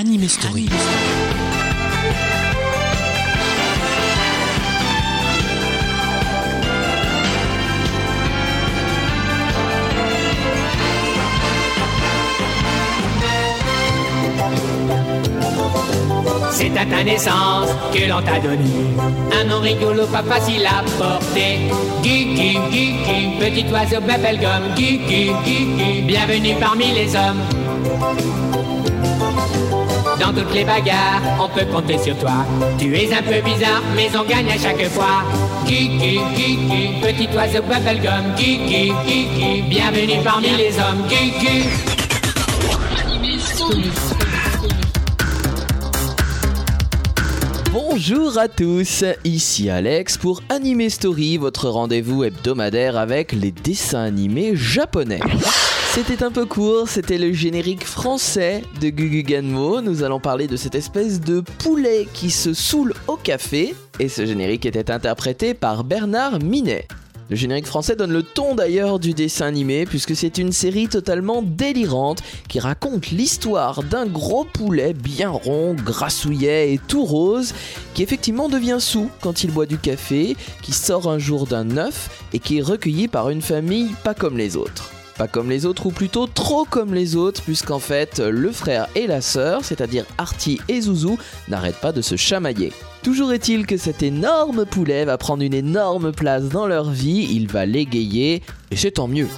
Anime Story. C'est à ta naissance que l'on t'a donné un nom rigolo, pas facile à porter. Guigui, Guigui, petit oiseau bubblegum. Guigui, Guigui, bienvenue parmi les hommes. Dans toutes les bagarres, on peut compter sur toi. Tu es un peu bizarre, mais on gagne à chaque fois. Guigui, Guigui, petit oiseau bubblegum. Guigui, Guigui, bienvenue parmi les hommes. Guigui. Bonjour à tous, ici Alex pour Anime Story, votre rendez-vous hebdomadaire avec les dessins animés japonais. C'était un peu court, c'était le générique français de Gugu Ganmo. Nous allons parler de cette espèce de poulet qui se saoule au café. Et ce générique était interprété par Bernard Minet. Le générique français donne le ton d'ailleurs du dessin animé puisque c'est une série totalement délirante qui raconte l'histoire d'un gros poulet bien rond, grassouillet et tout rose qui effectivement devient sous quand il boit du café, qui sort un jour d'un œuf et qui est recueilli par une famille pas comme les autres. Pas comme les autres ou plutôt trop comme les autres puisqu'en fait le frère et la sœur, c'est-à-dire Artie et Zouzou, n'arrêtent pas de se chamailler. Toujours est-il que cet énorme poulet va prendre une énorme place dans leur vie, il va l'égayer, et c'est tant mieux.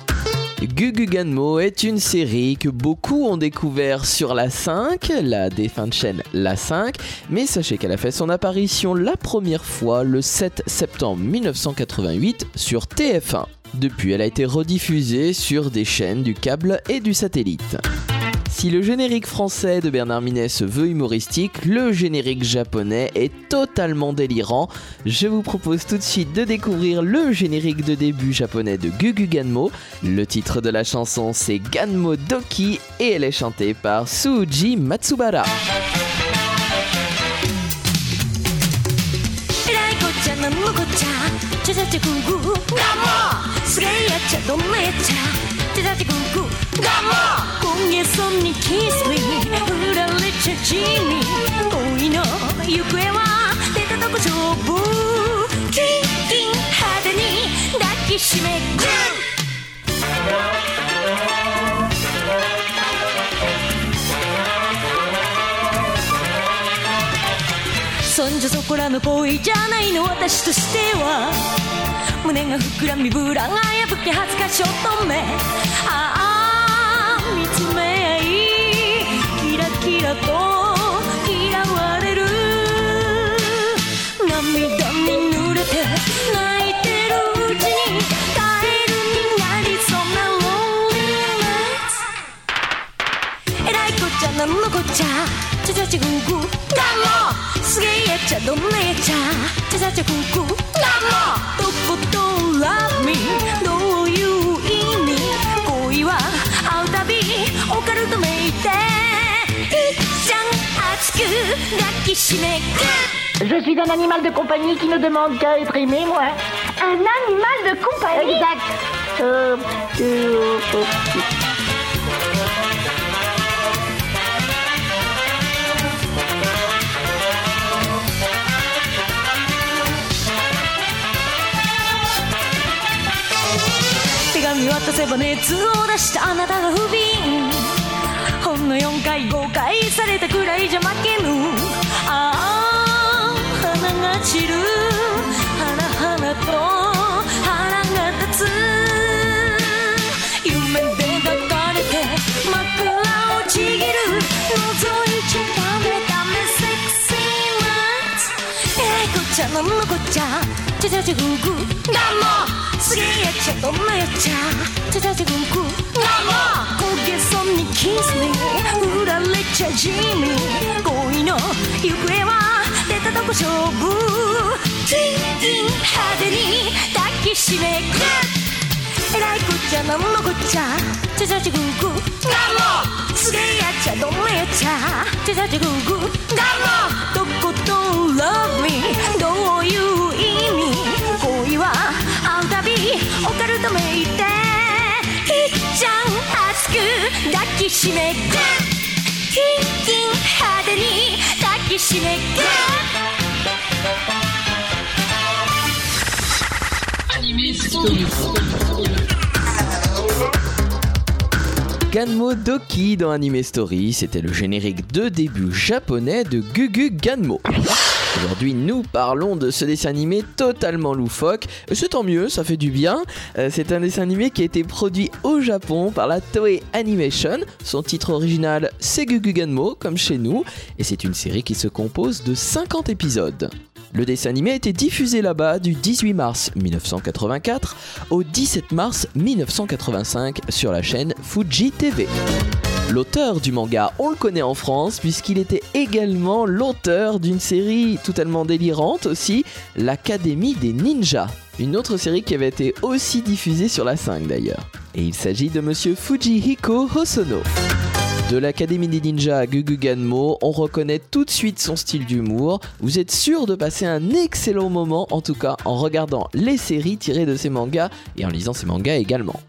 Gugu Ganmo est une série que beaucoup ont découvert sur la 5, la défunte chaîne La 5, mais sachez qu'elle a fait son apparition la première fois le 7 septembre 1988 sur TF1. Depuis, elle a été rediffusée sur des chaînes du câble et du satellite. Si le générique français de Bernard Minet se veut humoristique, le générique japonais est totalement délirant. Je vous propose tout de suite de découvrir le générique de début japonais de Gugu Ganmo. Le titre de la chanson c'est Ganmo Doki et elle est chantée par Suji Matsubara. 地味恋の行方は出たとこ勝負キンキン派手に抱きしめグーそんじょそこらの恋じゃないの私としては。胸が膨らみブラが破け恥ずかし乙女ああ見つめ合い。キラキラとなんのこっちゃチャチャチャグなんもすげえやっちゃどんなやっちゃチャチャチャグなんもどこラミどう。いう意味恋はう。たびオカルトめいていっん熱くきしめ Je suis un animal de compagnie qui ne demande qu'à être aimé, moi. Un animal de compagnie Exact. Euh, euh, euh, 手紙渡せば熱を出したあなたが不憫ほんの4回5回されたくらいじゃ負けぬ散る。花々と腹が立つ。夢で抱かれて枕をちぎる。覗いちゃダメダメセクシーナイツえらいこっちゃのこっちゃちゃちゃちゃグーグーガモすげえちゃどんなやっちゃちゃちゃちゃグーグーガモ焦げそうにキスに。振られちゃ地味。恋の行方は出たとこ勝負キンキン派手に抱きしめグーえらいこっちゃなんのこっちゃちゃちゃちゃグーグーガモすげえやっちゃどんなやっちゃちゃちゃちゃグーグーガモとことん Love me どういう意味恋は会うたびオカルトめいていっちゃん熱く抱きしめグーキンキン派手に抱きしめ Ganmo Doki dans Anime Story, c'était le générique de début japonais de Gugu Ganmo. Aujourd'hui, nous parlons de ce dessin animé totalement loufoque. C'est tant mieux, ça fait du bien. Euh, c'est un dessin animé qui a été produit au Japon par la Toei Animation. Son titre original, c'est Gugu Ganmo, comme chez nous. Et c'est une série qui se compose de 50 épisodes. Le dessin animé a été diffusé là-bas du 18 mars 1984 au 17 mars 1985 sur la chaîne Fuji TV. L'auteur du manga, on le connaît en France puisqu'il était également l'auteur d'une série totalement délirante aussi, l'Académie des Ninjas. Une autre série qui avait été aussi diffusée sur la 5 d'ailleurs. Et il s'agit de monsieur Fujihiko Hosono. De l'Académie des Ninjas à Gugu Ganmo, on reconnaît tout de suite son style d'humour. Vous êtes sûr de passer un excellent moment, en tout cas en regardant les séries tirées de ces mangas et en lisant ces mangas également.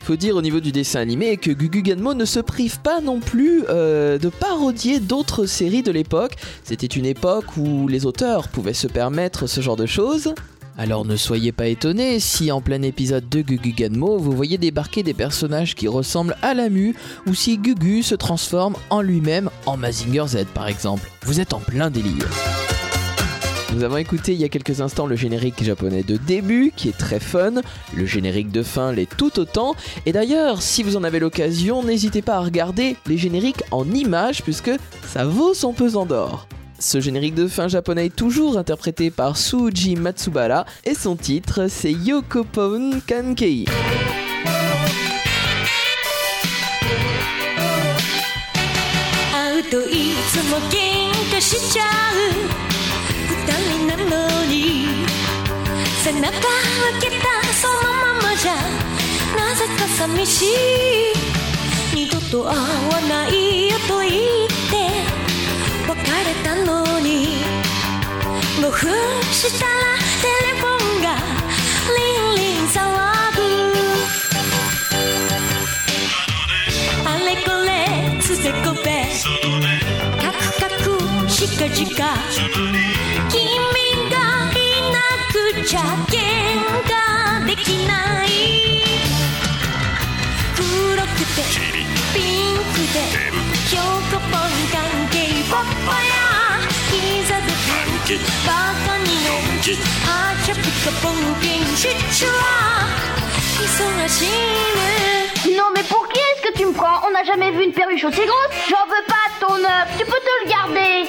Faut dire au niveau du dessin animé que Gugu Ganmo ne se prive pas non plus euh, de parodier d'autres séries de l'époque. C'était une époque où les auteurs pouvaient se permettre ce genre de choses. Alors ne soyez pas étonnés si en plein épisode de Gugu Ganmo vous voyez débarquer des personnages qui ressemblent à la mue ou si Gugu se transforme en lui-même en Mazinger Z par exemple. Vous êtes en plein délire. Nous avons écouté il y a quelques instants le générique japonais de début qui est très fun, le générique de fin l'est tout autant, et d'ailleurs si vous en avez l'occasion n'hésitez pas à regarder les génériques en images puisque ça vaut son pesant d'or. Ce générique de fin japonais est toujours interprété par Suji Matsubara et son titre c'est Yokopon Kankei. 会うといつも喧嘩しちゃう二人なのに背中向けたそのままじゃなぜか寂しい二度と会わないよと言って別れ たのに。5分したらテレフォンがリンリン騒ぐ。あれこれつぜこべ。カクカクしかじか。Non, mais pour qui est-ce que tu me prends? On n'a jamais vu une perruche aussi grosse? J'en veux pas ton œuf. Tu peux te le garder.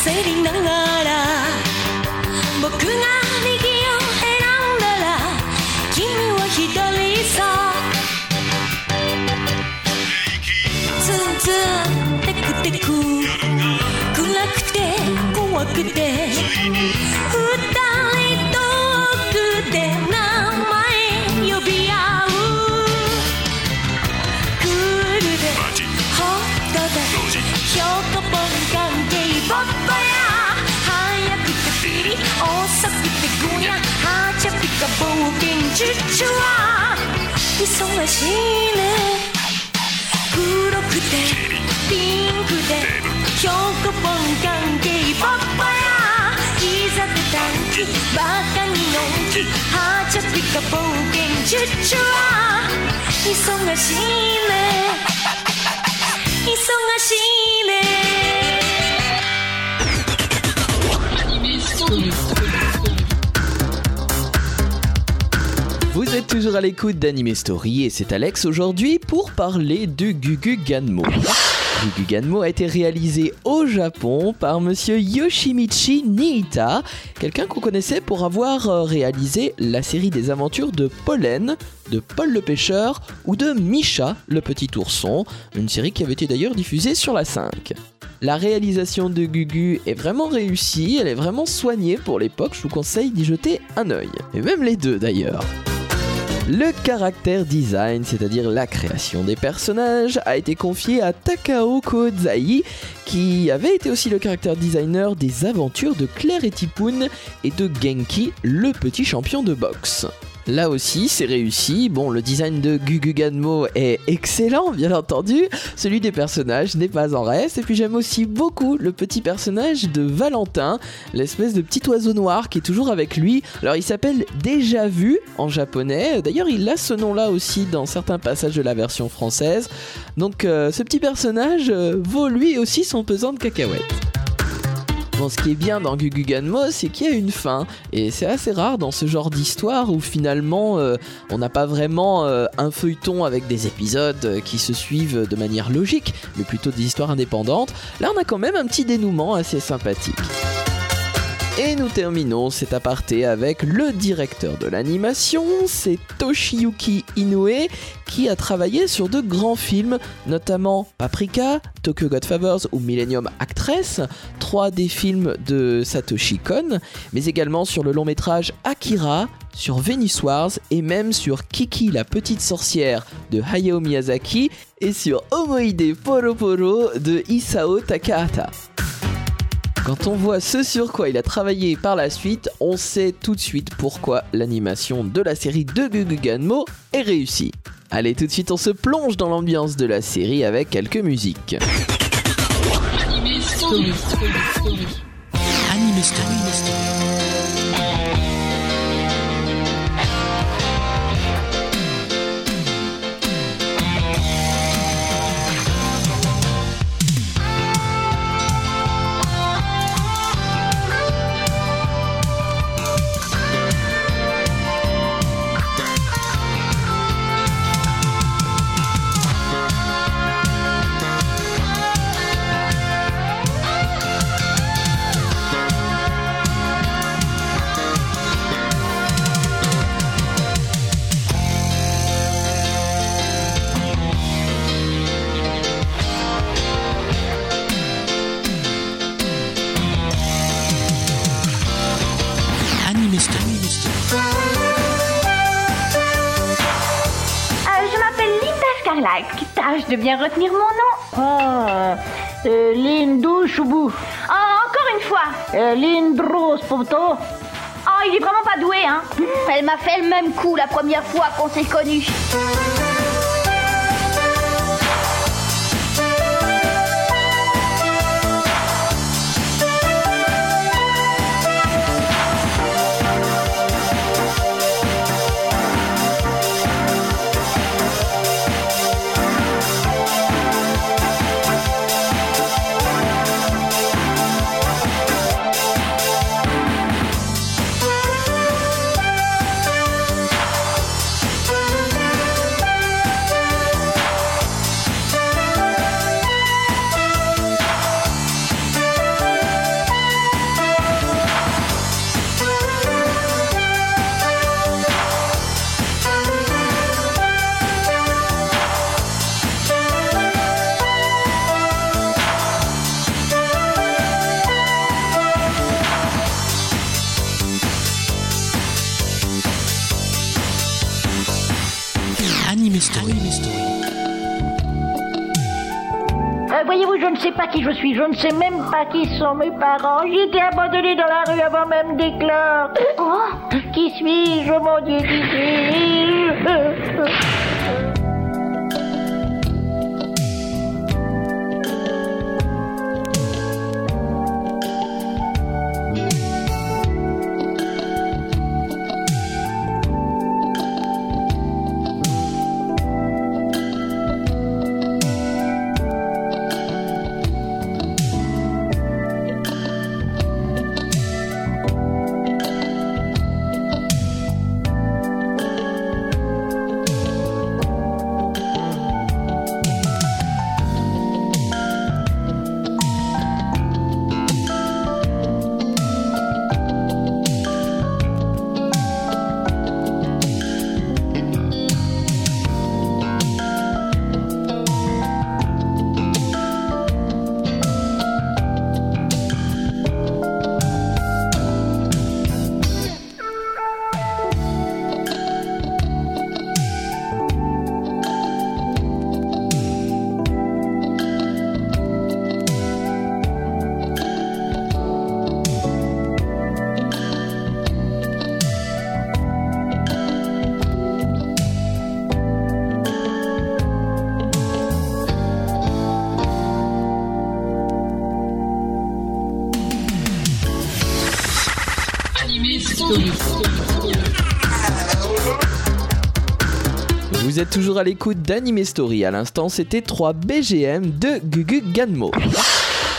sering nangai 険チュッチュは忙しいね。黒くてピンクで標高ポン関係ポッポや膝で短期バカにのんきはちゃぴか冒険チュッチュは。忙しいね。忙しいね。Vous êtes toujours à l'écoute d'Anime Story et c'est Alex aujourd'hui pour parler de Gugu Ganmo. Gugu Ganmo a été réalisé au Japon par monsieur Yoshimichi Niita, quelqu'un qu'on connaissait pour avoir euh, réalisé la série des aventures de Pollen, de Paul le pêcheur ou de Misha le petit ourson, une série qui avait été d'ailleurs diffusée sur la 5. La réalisation de Gugu est vraiment réussie, elle est vraiment soignée pour l'époque, je vous conseille d'y jeter un œil. Et même les deux d'ailleurs. Le caractère design, c'est-à-dire la création des personnages, a été confié à Takao Kozai, qui avait été aussi le caractère designer des aventures de Claire et Tipoun et de Genki, le petit champion de boxe. Là aussi, c'est réussi. Bon, le design de Guguganmo est excellent, bien entendu. Celui des personnages n'est pas en reste. Et puis j'aime aussi beaucoup le petit personnage de Valentin, l'espèce de petit oiseau noir qui est toujours avec lui. Alors il s'appelle Déjà Vu en japonais. D'ailleurs, il a ce nom-là aussi dans certains passages de la version française. Donc euh, ce petit personnage euh, vaut lui aussi son pesant de cacahuètes. Ce qui est bien dans Guguganmo, c'est qu'il y a une fin. Et c'est assez rare dans ce genre d'histoire où finalement euh, on n'a pas vraiment euh, un feuilleton avec des épisodes euh, qui se suivent de manière logique, mais plutôt des histoires indépendantes. Là, on a quand même un petit dénouement assez sympathique. Et nous terminons cet aparté avec le directeur de l'animation, c'est Toshiyuki Inoue, qui a travaillé sur de grands films, notamment Paprika, Tokyo Godfathers ou Millennium Actress, trois des films de Satoshi Kon, mais également sur le long métrage Akira, sur Venus Wars et même sur Kiki la petite sorcière de Hayao Miyazaki et sur Omoide Poro Poro de Isao Takahata. Quand on voit ce sur quoi il a travaillé par la suite, on sait tout de suite pourquoi l'animation de la série de Guguganmo est réussie. Allez, tout de suite, on se plonge dans l'ambiance de la série avec quelques musiques. Anime Story. De bien retenir mon nom. Ah, euh, Lindou Choubou. Oh, encore une fois. Euh, Lindros Poto. Oh, il est vraiment pas doué, hein. Elle m'a fait le même coup la première fois qu'on s'est connus. Sais pas qui je suis, je ne sais même pas qui sont mes parents. J'ai été abandonnée dans la rue avant même d'éclore. Oh, Qui suis-je, mon Dieu, qui suis-je Vous êtes toujours à l'écoute d'Anime Story. À l'instant, c'était 3 BGM de Gugu Ganmo.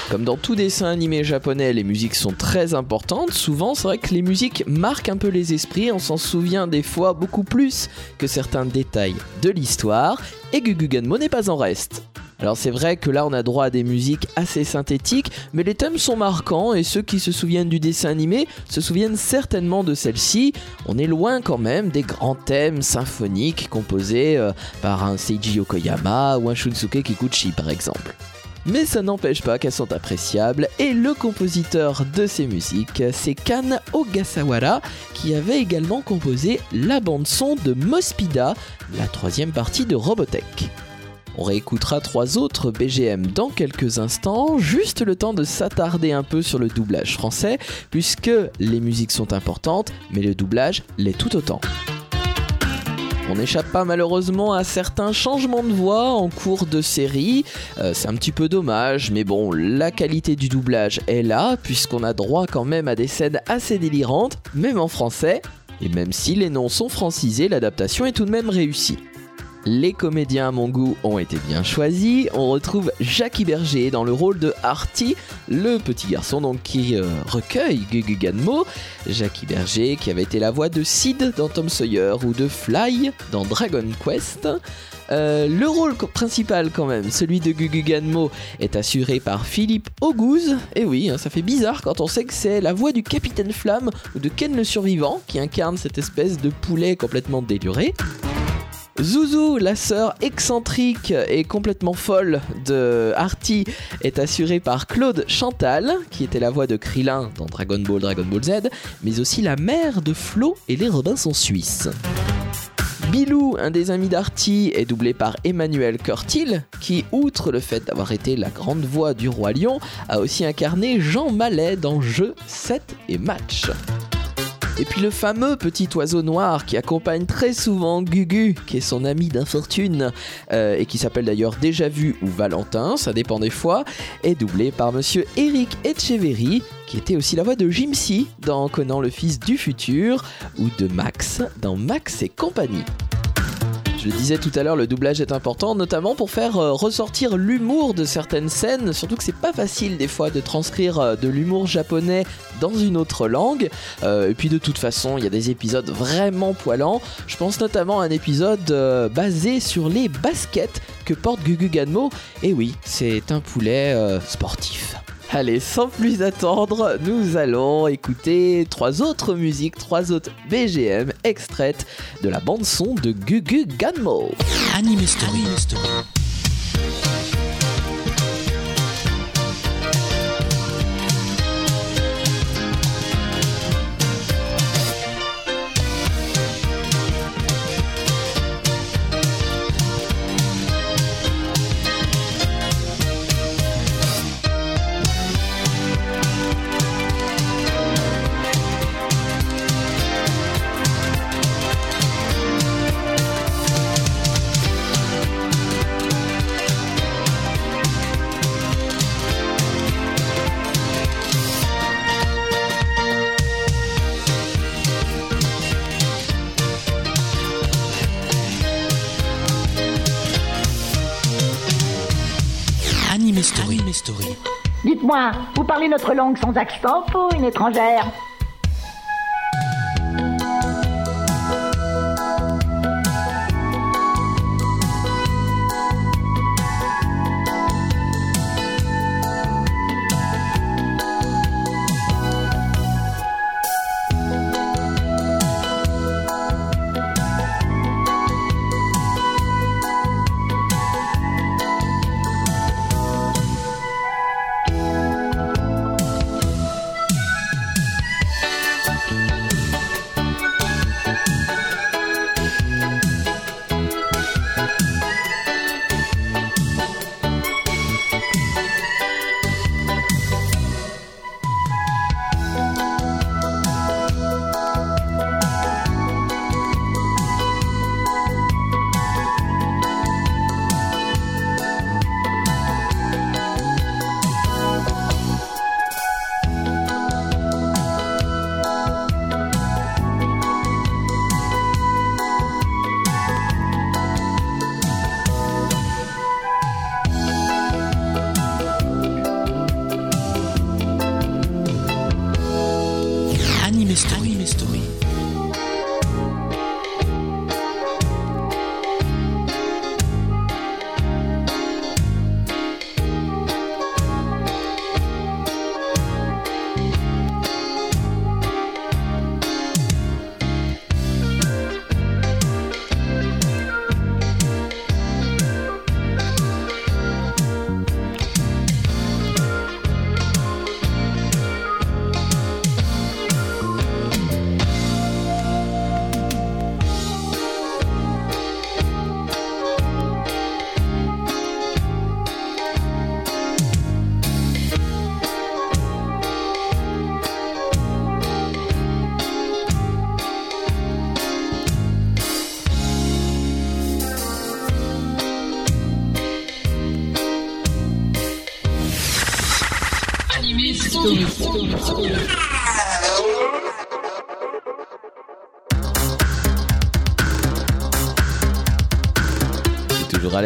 Comme dans tout dessin animé japonais, les musiques sont très importantes. Souvent, c'est vrai que les musiques marquent un peu les esprits. On s'en souvient des fois beaucoup plus que certains détails de l'histoire. Et Gugu Ganmo n'est pas en reste. Alors c'est vrai que là on a droit à des musiques assez synthétiques, mais les thèmes sont marquants et ceux qui se souviennent du dessin animé se souviennent certainement de celle-ci. On est loin quand même des grands thèmes symphoniques composés euh, par un Seiji Yokoyama ou un Shunsuke Kikuchi par exemple. Mais ça n'empêche pas qu'elles sont appréciables et le compositeur de ces musiques, c'est Kan Ogasawara qui avait également composé la bande son de Mospida, la troisième partie de Robotech. On réécoutera trois autres BGM dans quelques instants, juste le temps de s'attarder un peu sur le doublage français, puisque les musiques sont importantes, mais le doublage l'est tout autant. On n'échappe pas malheureusement à certains changements de voix en cours de série. Euh, c'est un petit peu dommage, mais bon, la qualité du doublage est là, puisqu'on a droit quand même à des scènes assez délirantes, même en français. Et même si les noms sont francisés, l'adaptation est tout de même réussie. Les comédiens à mon goût ont été bien choisis. On retrouve Jackie Berger dans le rôle de Artie, le petit garçon donc qui euh, recueille Gugu Ganmo. Jackie Berger qui avait été la voix de Sid dans Tom Sawyer ou de Fly dans Dragon Quest. Euh, le rôle principal quand même, celui de Gugu Ganmo, est assuré par Philippe Auguste. Et oui, hein, ça fait bizarre quand on sait que c'est la voix du Capitaine Flamme ou de Ken le Survivant qui incarne cette espèce de poulet complètement déluré. Zouzou, la sœur excentrique et complètement folle de Artie, est assurée par Claude Chantal, qui était la voix de Krillin dans Dragon Ball, Dragon Ball Z, mais aussi la mère de Flo et les Robinson suisses. Bilou, un des amis d'Artie, est doublé par Emmanuel Curtil, qui, outre le fait d'avoir été la grande voix du Roi Lion, a aussi incarné Jean Mallet dans Jeux 7 et Match. Et puis le fameux petit oiseau noir qui accompagne très souvent Gugu, qui est son ami d'infortune, euh, et qui s'appelle d'ailleurs Déjà Vu ou Valentin, ça dépend des fois, est doublé par monsieur Eric Etcheverry, qui était aussi la voix de Jimsy dans Conan le fils du futur, ou de Max dans Max et compagnie. Je le disais tout à l'heure, le doublage est important, notamment pour faire euh, ressortir l'humour de certaines scènes, surtout que c'est pas facile des fois de transcrire euh, de l'humour japonais dans une autre langue. Euh, et puis de toute façon, il y a des épisodes vraiment poilants. Je pense notamment à un épisode basé sur les baskets que porte Gugu Ganmo. Et oui, c'est un poulet sportif. Allez, sans plus attendre, nous allons écouter trois autres musiques, trois autres BGM extraites de la bande son de Gugu Ganmo. Anime Story. Anime Story. Vous parlez notre langue sans accent ou une étrangère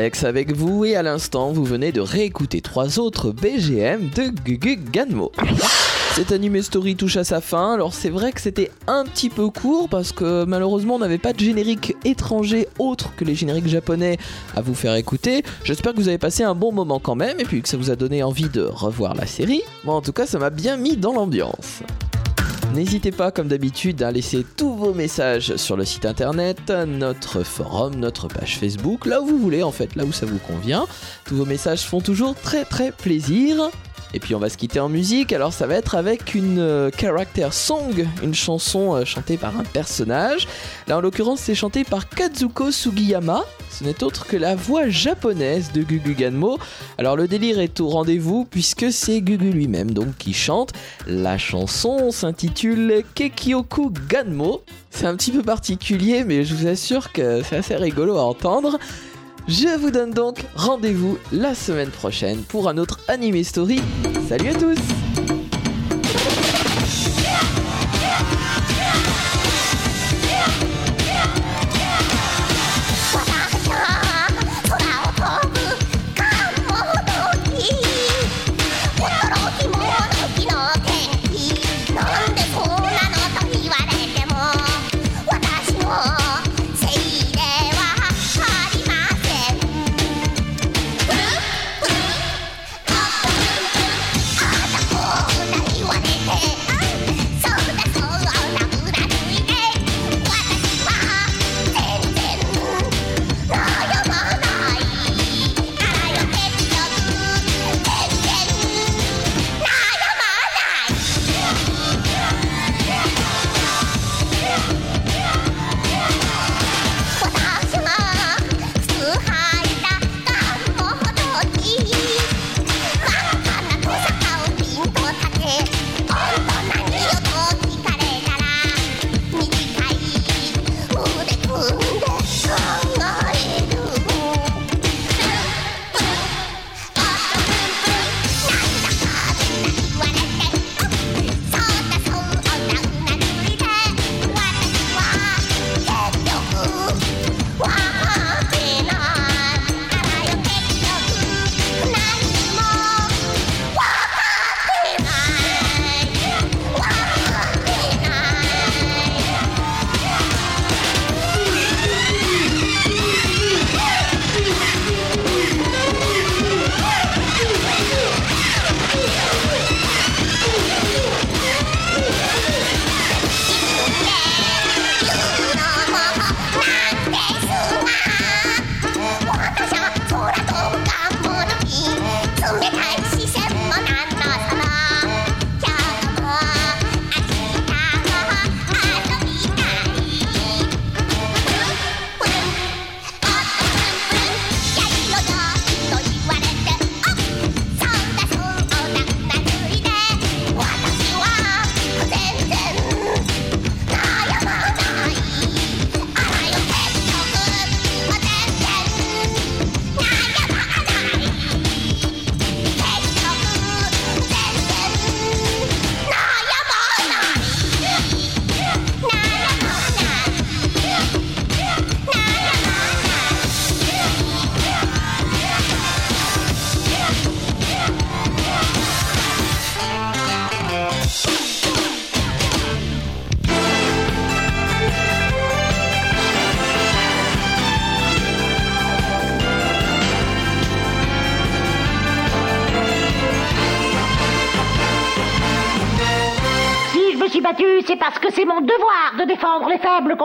Avec vous et à l'instant vous venez de réécouter trois autres BGM de Gugu Ganmo. Cet animé story touche à sa fin, alors c'est vrai que c'était un petit peu court parce que malheureusement on n'avait pas de générique étranger autre que les génériques japonais à vous faire écouter. J'espère que vous avez passé un bon moment quand même et puis que ça vous a donné envie de revoir la série. Moi en tout cas ça m'a bien mis dans l'ambiance. N'hésitez pas, comme d'habitude, à laisser tous vos messages sur le site internet, notre forum, notre page Facebook, là où vous voulez en fait, là où ça vous convient. Tous vos messages font toujours très très plaisir. Et puis on va se quitter en musique, alors ça va être avec une euh, character song, une chanson euh, chantée par un personnage. Là en l'occurrence c'est chanté par Kazuko Sugiyama, ce n'est autre que la voix japonaise de Gugu Ganmo. Alors le délire est au rendez-vous puisque c'est Gugu lui-même donc qui chante. La chanson s'intitule Kekioku Ganmo. C'est un petit peu particulier mais je vous assure que c'est assez rigolo à entendre. Je vous donne donc rendez-vous la semaine prochaine pour un autre Anime Story. Salut à tous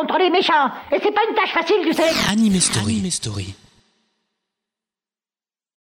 contre les méchants. Et c'est pas une tâche facile, tu sais. Anime Story. Anime Story.